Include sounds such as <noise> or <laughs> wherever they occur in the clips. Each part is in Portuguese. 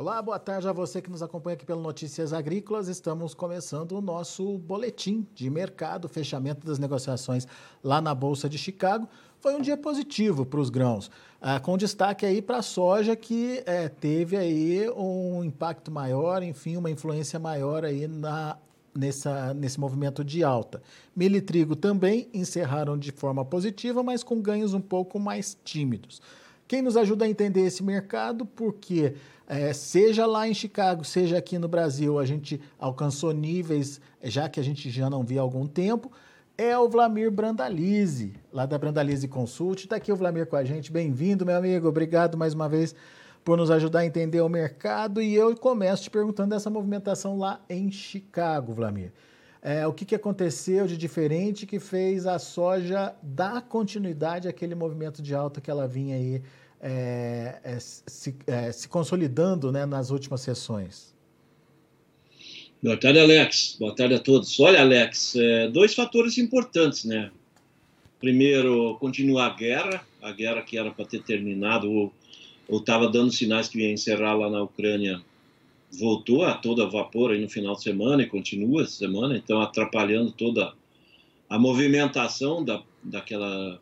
Olá, boa tarde a você que nos acompanha aqui pelo Notícias Agrícolas. Estamos começando o nosso boletim de mercado, fechamento das negociações lá na Bolsa de Chicago. Foi um dia positivo para os grãos, ah, com destaque aí para a soja, que é, teve aí um impacto maior, enfim, uma influência maior aí na, nessa, nesse movimento de alta. Milho e trigo também encerraram de forma positiva, mas com ganhos um pouco mais tímidos. Quem nos ajuda a entender esse mercado, porque é, seja lá em Chicago, seja aqui no Brasil, a gente alcançou níveis, já que a gente já não via há algum tempo, é o Vlamir Brandalize, lá da Brandalize Consult. Está aqui o Vlamir com a gente. Bem-vindo, meu amigo. Obrigado mais uma vez por nos ajudar a entender o mercado. E eu começo te perguntando dessa movimentação lá em Chicago, Vlamir. É, o que, que aconteceu de diferente que fez a soja dar continuidade àquele movimento de alta que ela vinha aí é, é, se, é, se, consolidando né, nas últimas sessões? Boa tarde, Alex. Boa tarde a todos. Olha, Alex, é, dois fatores importantes, né? Primeiro, continua a guerra, a guerra que era para ter terminado ou estava dando sinais que ia encerrar lá na Ucrânia, voltou a todo vapor aí no final de semana e continua essa semana, então atrapalhando toda a movimentação da, daquela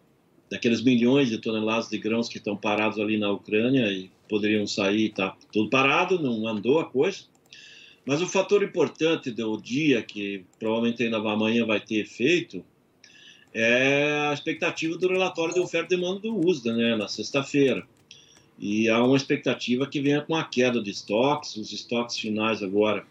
daqueles milhões de toneladas de grãos que estão parados ali na Ucrânia e poderiam sair, tá tudo parado, não andou a coisa. Mas o fator importante do dia, que provavelmente ainda amanhã vai ter efeito, é a expectativa do relatório de oferta e demanda do USDA, né, na sexta-feira. E há uma expectativa que venha com a queda de estoques, os estoques finais agora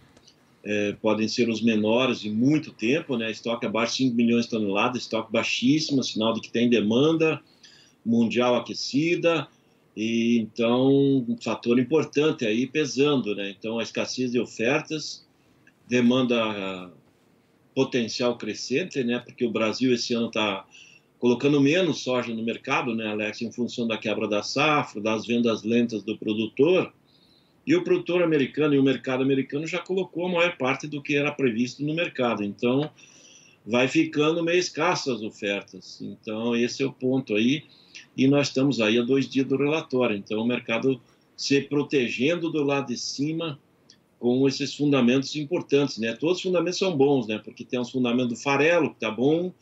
é, podem ser os menores em muito tempo, né? Estoque abaixo de 5 milhões de toneladas, estoque baixíssimo, sinal de que tem demanda mundial aquecida, e então um fator importante aí pesando, né? Então a escassez de ofertas, demanda potencial crescente, né? Porque o Brasil esse ano está colocando menos soja no mercado, né, Alex, em função da quebra da safra, das vendas lentas do produtor. E o produtor americano e o mercado americano já colocou a maior parte do que era previsto no mercado. Então, vai ficando meio escasso as ofertas. Então, esse é o ponto aí. E nós estamos aí a dois dias do relatório. Então, o mercado se protegendo do lado de cima com esses fundamentos importantes, né? Todos os fundamentos são bons, né? Porque tem os fundamentos do farelo, que está bom,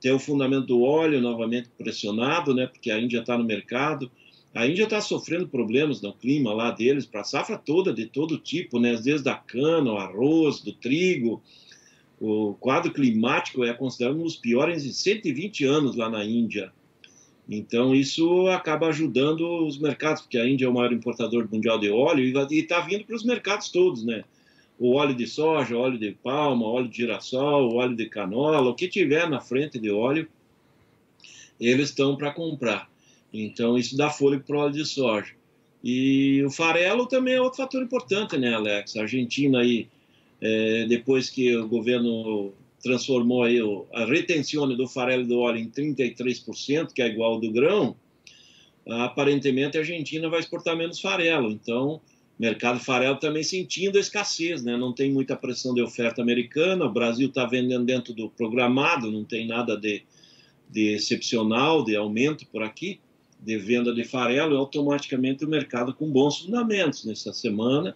tem o fundamento do óleo novamente pressionado, né? Porque a Índia está no mercado. A Índia está sofrendo problemas no clima lá deles, para a safra toda, de todo tipo, né? desde a cana, o arroz, do trigo. O quadro climático é considerado um dos piores em 120 anos lá na Índia. Então, isso acaba ajudando os mercados, porque a Índia é o maior importador mundial de óleo e está vindo para os mercados todos, né? O óleo de soja, óleo de palma, óleo de girassol, óleo de canola, o que tiver na frente de óleo, eles estão para comprar. Então, isso dá fôlego para o óleo de soja. E o farelo também é outro fator importante, né, Alex? A Argentina aí, é, depois que o governo transformou aí a retenção do farelo do óleo em 33%, que é igual ao do grão, aparentemente a Argentina vai exportar menos farelo. Então, mercado farelo também sentindo a escassez, né? Não tem muita pressão de oferta americana, o Brasil está vendendo dentro do programado, não tem nada de, de excepcional, de aumento por aqui de venda de farelo, automaticamente o mercado com bons fundamentos nessa semana.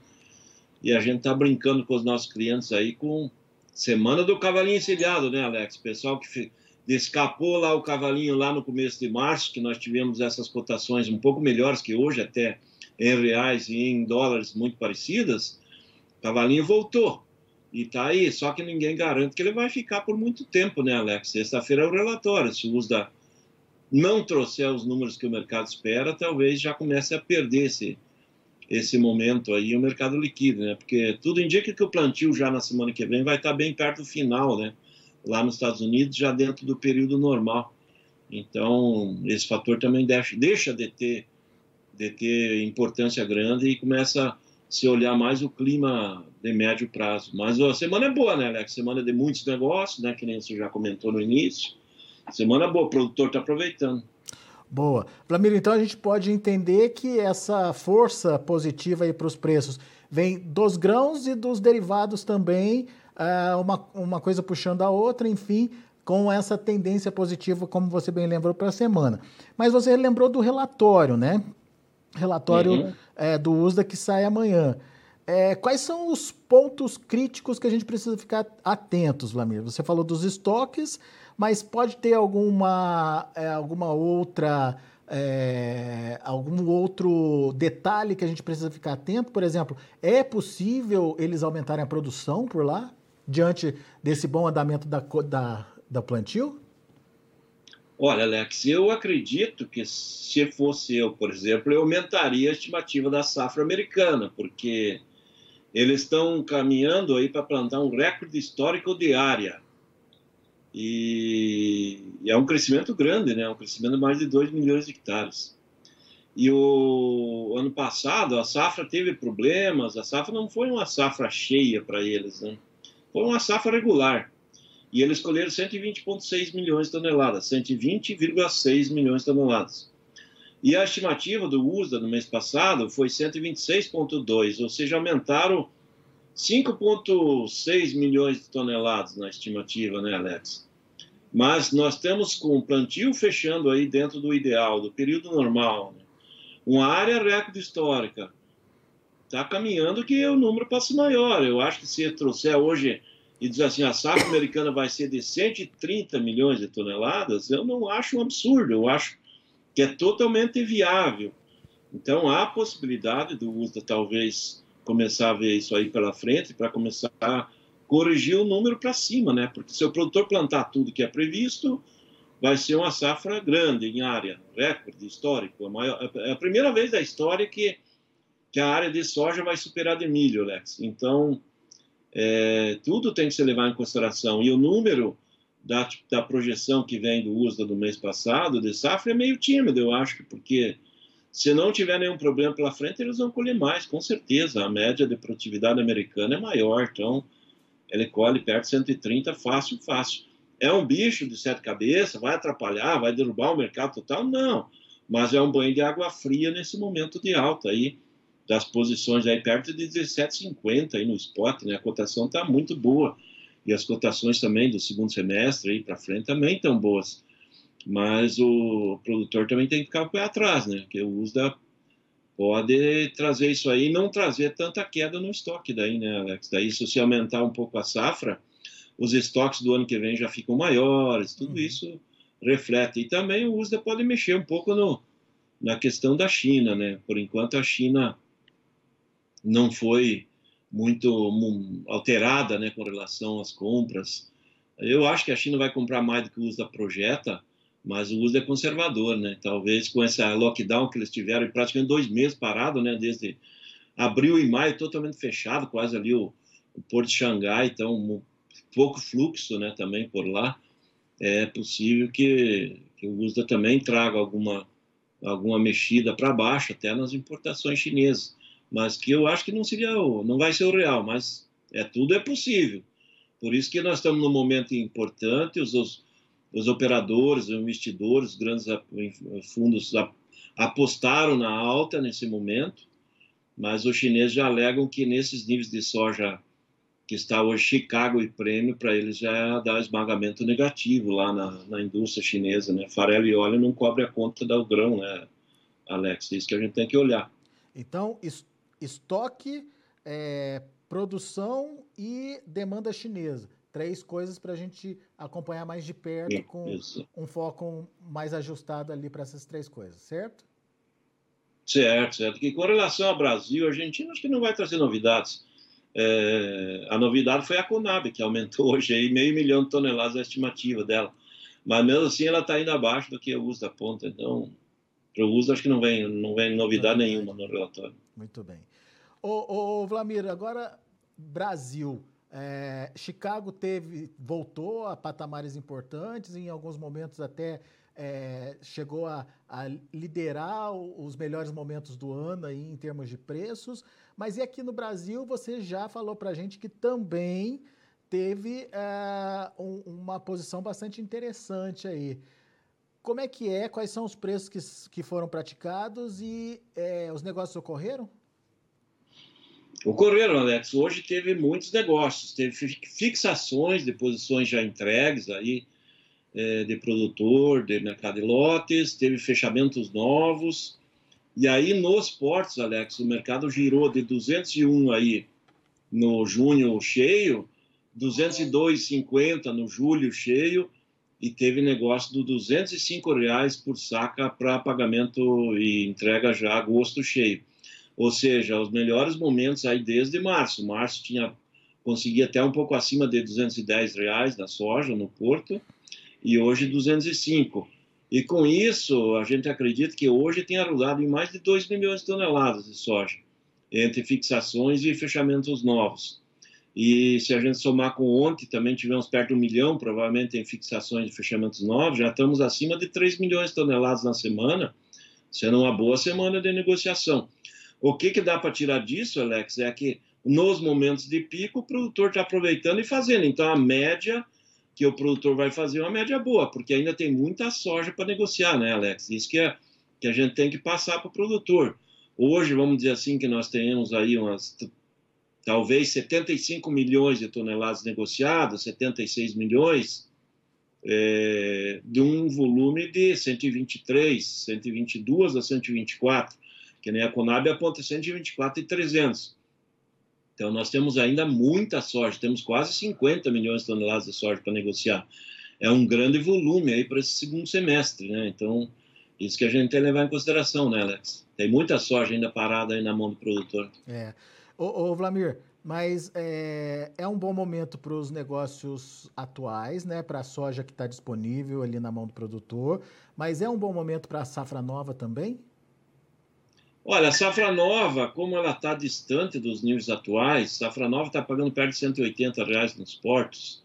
E a gente está brincando com os nossos clientes aí com semana do cavalinho encilhado, né, Alex? Pessoal que escapou lá o cavalinho lá no começo de março, que nós tivemos essas cotações um pouco melhores que hoje, até em reais e em dólares muito parecidas, o cavalinho voltou. E está aí, só que ninguém garante que ele vai ficar por muito tempo, né, Alex? Sexta-feira é o relatório, se usa da não trouxer os números que o mercado espera, talvez já comece a perder esse, esse momento aí o mercado líquido, né? Porque tudo indica que o plantio já na semana que vem vai estar bem perto do final, né? Lá nos Estados Unidos, já dentro do período normal. Então, esse fator também deixa, deixa de, ter, de ter importância grande e começa a se olhar mais o clima de médio prazo. Mas a semana é boa, né, Alex? Semana de muitos negócios, né? Que nem você já comentou no início Semana boa, o produtor está aproveitando. Boa. Flamírio, então a gente pode entender que essa força positiva aí para os preços vem dos grãos e dos derivados também, uh, uma, uma coisa puxando a outra, enfim, com essa tendência positiva, como você bem lembrou, para a semana. Mas você lembrou do relatório, né? Relatório uhum. é, do USDA que sai amanhã. É, quais são os pontos críticos que a gente precisa ficar atentos, Vlamir? Você falou dos estoques, mas pode ter alguma, é, alguma outra é, algum outro detalhe que a gente precisa ficar atento? Por exemplo, é possível eles aumentarem a produção por lá, diante desse bom andamento da, da, da plantio? Olha, Alex, eu acredito que se fosse eu, por exemplo, eu aumentaria a estimativa da safra americana, porque eles estão caminhando aí para plantar um recorde histórico de área. E, é um crescimento grande, né? Um crescimento de mais de 2 milhões de hectares. E o ano passado a safra teve problemas, a safra não foi uma safra cheia para eles, né? Foi uma safra regular. E eles colheram 120,6 milhões de toneladas, 120,6 milhões de toneladas. E a estimativa do USDA no mês passado foi 126,2, ou seja, aumentaram 5,6 milhões de toneladas na estimativa, né, Alex? Mas nós temos com o plantio fechando aí dentro do ideal, do período normal, né? uma área recorde histórica. Está caminhando que o número passe maior. Eu acho que se trouxer hoje e dizer assim, a safra americana vai ser de 130 milhões de toneladas, eu não acho um absurdo, eu acho que é totalmente viável. Então há a possibilidade do USDA talvez começar a ver isso aí pela frente, para começar a corrigir o número para cima, né? Porque se o produtor plantar tudo que é previsto, vai ser uma safra grande em área, recorde histórico. A, maior, é a primeira vez da história que, que a área de soja vai superar de milho, Alex. Então, é, tudo tem que ser levado em consideração. E o número da, da projeção que vem do uso do mês passado de safra é meio tímido, eu acho, porque se não tiver nenhum problema pela frente, eles vão colher mais, com certeza. A média de produtividade americana é maior, então ele colhe perto de 130 fácil, fácil. É um bicho de sete cabeças, vai atrapalhar, vai derrubar o mercado total? Não. Mas é um banho de água fria nesse momento de alta aí, das posições aí perto de 17,50 aí no spot, né? A cotação está muito boa. E as cotações também do segundo semestre aí para frente também estão boas mas o produtor também tem que ficar o pé atrás, né? Que o USDA pode trazer isso aí e não trazer tanta queda no estoque daí, né, Alex? Daí, se você aumentar um pouco a safra, os estoques do ano que vem já ficam maiores, tudo uhum. isso reflete. E também o USDA pode mexer um pouco no, na questão da China, né? Por enquanto, a China não foi muito alterada, né, com relação às compras. Eu acho que a China vai comprar mais do que o USDA projeta, mas o uso é conservador, né? Talvez com essa lockdown que eles tiveram, praticamente dois meses parado, né? Desde abril e maio totalmente fechado, quase ali o, o Porto de Xangai, então um pouco fluxo, né? Também por lá, é possível que, que o USDA também traga alguma alguma mexida para baixo até nas importações chinesas, mas que eu acho que não seria o, não vai ser o real, mas é tudo é possível. Por isso que nós estamos num momento importante, os, os os operadores, os investidores, os grandes fundos apostaram na alta nesse momento, mas os chineses já alegam que nesses níveis de soja que está hoje Chicago e prêmio, para eles já dá esmagamento negativo lá na, na, indústria chinesa, né? Farelo e óleo não cobre a conta do grão, né, Alex? Isso que a gente tem que olhar. Então, estoque, é, produção e demanda chinesa três coisas para a gente acompanhar mais de perto, com Isso. um foco mais ajustado ali para essas três coisas, certo? Certo, certo. Que com relação ao Brasil, a Argentina acho que não vai trazer novidades. É, a novidade foi a Conab, que aumentou <laughs> hoje aí meio milhão de toneladas a estimativa dela. Mas mesmo assim ela está indo abaixo do que o uso da ponta. Então, para o uso acho que não vem, não vem novidade nenhuma no relatório. Muito bem. Ô, ô Vlamir, agora Brasil. É, Chicago teve, voltou a patamares importantes, em alguns momentos até é, chegou a, a, liderar os melhores momentos do ano aí em termos de preços. Mas e aqui no Brasil, você já falou para a gente que também teve é, um, uma posição bastante interessante aí. Como é que é? Quais são os preços que, que foram praticados e é, os negócios ocorreram? Ocorreram, Alex. Hoje teve muitos negócios, teve fixações de posições já entregues aí é, de produtor, de mercado de lotes, teve fechamentos novos, E aí, nos portos, Alex, o mercado girou de 201 aí no junho cheio, 202,50 no julho cheio, e teve negócio do 205 reais por saca para pagamento e entrega já agosto cheio. Ou seja, os melhores momentos aí desde março. Março tinha conseguia até um pouco acima de 210 reais na soja no porto e hoje 205. E com isso, a gente acredita que hoje tem arrulado em mais de 2 milhões de toneladas de soja, entre fixações e fechamentos novos. E se a gente somar com ontem, também tivemos perto de um milhão, provavelmente, em fixações e fechamentos novos, já estamos acima de 3 milhões de toneladas na semana, sendo uma boa semana de negociação. O que, que dá para tirar disso, Alex, é que nos momentos de pico, o produtor está aproveitando e fazendo. Então, a média que o produtor vai fazer é uma média boa, porque ainda tem muita soja para negociar, né, Alex? Isso que, é, que a gente tem que passar para o produtor. Hoje, vamos dizer assim, que nós tenhamos aí umas talvez 75 milhões de toneladas negociadas, 76 milhões, é, de um volume de 123, 122 a 124, que nem a Conab aponta 124 e 300. Então, nós temos ainda muita soja, temos quase 50 milhões de toneladas de soja para negociar. É um grande volume aí para esse segundo semestre, né? Então, isso que a gente tem que levar em consideração, né, Alex? Tem muita soja ainda parada aí na mão do produtor. É. Ô, ô Vlamir, mas é, é um bom momento para os negócios atuais, né? Para a soja que está disponível ali na mão do produtor, mas é um bom momento para a safra nova também? Olha, a safra nova, como ela está distante dos níveis atuais, safra nova está pagando perto de 180 reais nos portos.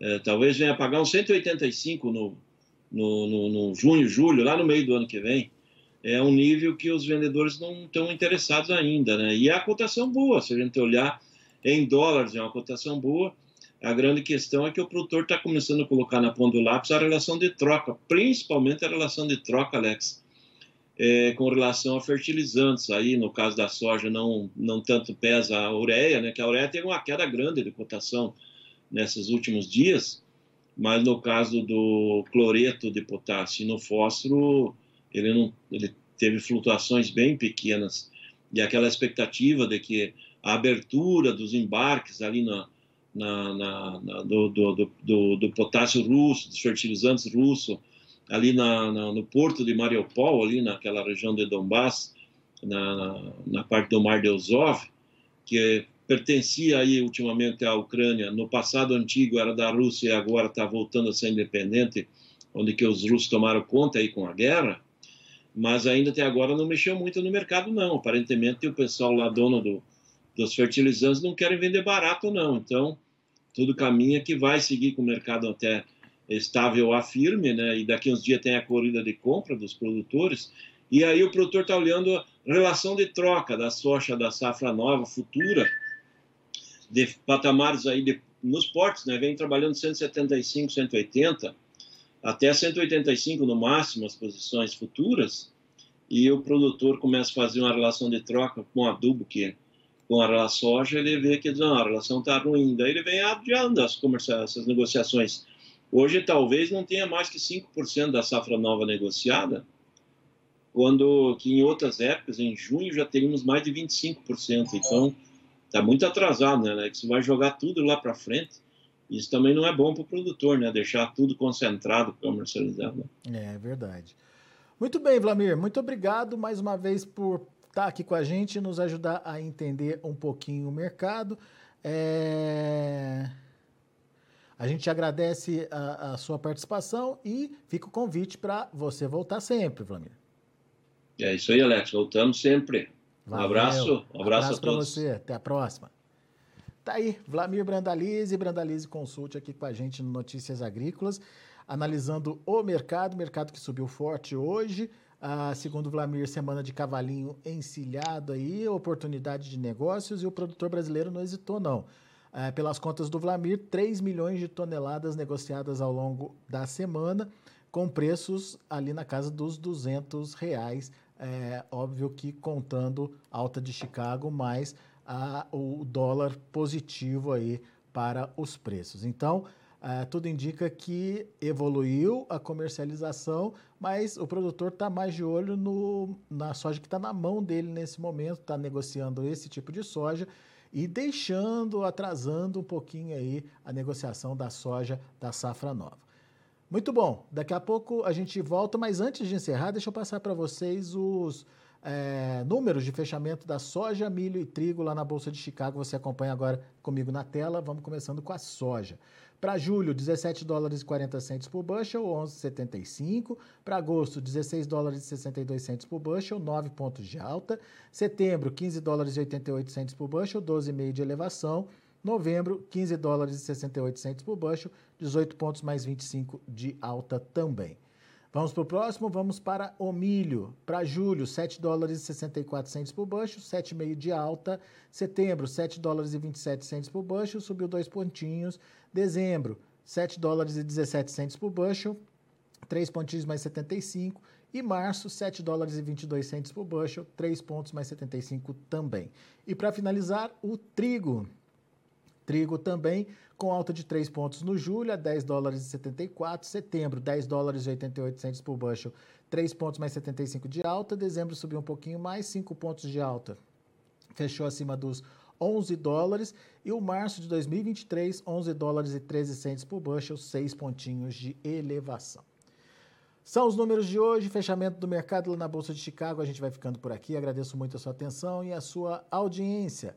É, talvez venha pagar uns 185 no, no, no, no, junho, julho, lá no meio do ano que vem. É um nível que os vendedores não estão interessados ainda, né? E é a cotação boa, se a gente olhar em dólares, é uma cotação boa. A grande questão é que o produtor está começando a colocar na ponta do lápis a relação de troca, principalmente a relação de troca, Alex, é, com relação a fertilizantes. Aí, no caso da soja, não, não tanto pesa a ureia, né, que a ureia teve uma queda grande de cotação nesses últimos dias, mas no caso do cloreto de potássio e no fósforo, ele, não, ele teve flutuações bem pequenas. E aquela expectativa de que a abertura dos embarques ali na, na, na, na do, do, do, do, potássio russo, dos fertilizantes russos, ali na, na, no porto de Mariupol, ali naquela região de Donbass, na, na parte do Mar de Azov, que pertencia aí ultimamente à Ucrânia, no passado antigo era da Rússia e agora está voltando a ser independente, onde que os russos tomaram conta aí com a guerra, mas ainda até agora não mexeu muito no mercado não, aparentemente o pessoal lá dono do, dos fertilizantes não querem vender barato não, então tudo caminha que vai seguir com o mercado até estável a firme, né? E daqui uns dias tem a corrida de compra dos produtores. E aí o produtor está olhando a relação de troca da soja da safra nova futura, de patamares aí de, nos portos, né? Vem trabalhando 175, 180, até 185 no máximo as posições futuras. E o produtor começa a fazer uma relação de troca com adubo que com a soja, ele vê que não, a relação está ruim. Daí ele vem adiando as, negociações Hoje, talvez não tenha mais que 5% da safra nova negociada, quando que em outras épocas, em junho, já teríamos mais de 25%. Então, está muito atrasado, né? Você vai jogar tudo lá para frente. Isso também não é bom para o produtor, né? Deixar tudo concentrado, comercializado. É verdade. Muito bem, Vlamir. Muito obrigado mais uma vez por estar aqui com a gente e nos ajudar a entender um pouquinho o mercado. É... A gente agradece a, a sua participação e fica o convite para você voltar sempre, Vlamir. É isso aí, Alex. Voltamos sempre. Um abraço. Um abraço, abraço para você. Até a próxima. Tá aí, Vlamir Brandalize, Brandalize Consult aqui com a gente no Notícias Agrícolas, analisando o mercado, mercado que subiu forte hoje. Ah, segundo Vlamir, semana de cavalinho encilhado aí, oportunidade de negócios e o produtor brasileiro não hesitou não. É, pelas contas do Vlamir, 3 milhões de toneladas negociadas ao longo da semana, com preços ali na casa dos 200 reais. É, óbvio que contando alta de Chicago, mais o dólar positivo aí para os preços. Então, Uh, tudo indica que evoluiu a comercialização, mas o produtor está mais de olho no, na soja que está na mão dele nesse momento, está negociando esse tipo de soja e deixando, atrasando um pouquinho aí a negociação da soja da safra nova. Muito bom, daqui a pouco a gente volta, mas antes de encerrar, deixa eu passar para vocês os é, números de fechamento da soja, milho e trigo lá na Bolsa de Chicago. Você acompanha agora comigo na tela. Vamos começando com a soja. Para julho, 17 dólares e 40 centos por bushel, 11,75. Para agosto, 16 dólares e 62 centos por bushel, 9 pontos de alta. Setembro, 15 dólares e 88 centos por bushel, 12,5 de elevação. Novembro, 15 dólares e 68 centos por bushel, 18 pontos mais 25 de alta também. Vamos para o próximo, vamos para o milho. Para julho, 7 dólares e 64 centos por bushel, 7,5 de alta. Setembro, 7 dólares e 27 centos por bushel, subiu dois pontinhos. Dezembro, 7 dólares e 17 centos por bushel, 3 pontinhos mais 75. E março, 7 dólares e 22 centos por bushel, 3 pontos mais 75 também. E para finalizar, o trigo. Trigo também com alta de 3 pontos no julho, a 10 dólares e 74. Setembro, 10 dólares e 88 centos por bushel, 3 pontos mais 75 de alta. Dezembro subiu um pouquinho mais, 5 pontos de alta. Fechou acima dos 11 dólares. E o março de 2023, 11 dólares e 13 centos por bushel, 6 pontinhos de elevação. São os números de hoje, fechamento do mercado lá na Bolsa de Chicago. A gente vai ficando por aqui. Agradeço muito a sua atenção e a sua audiência.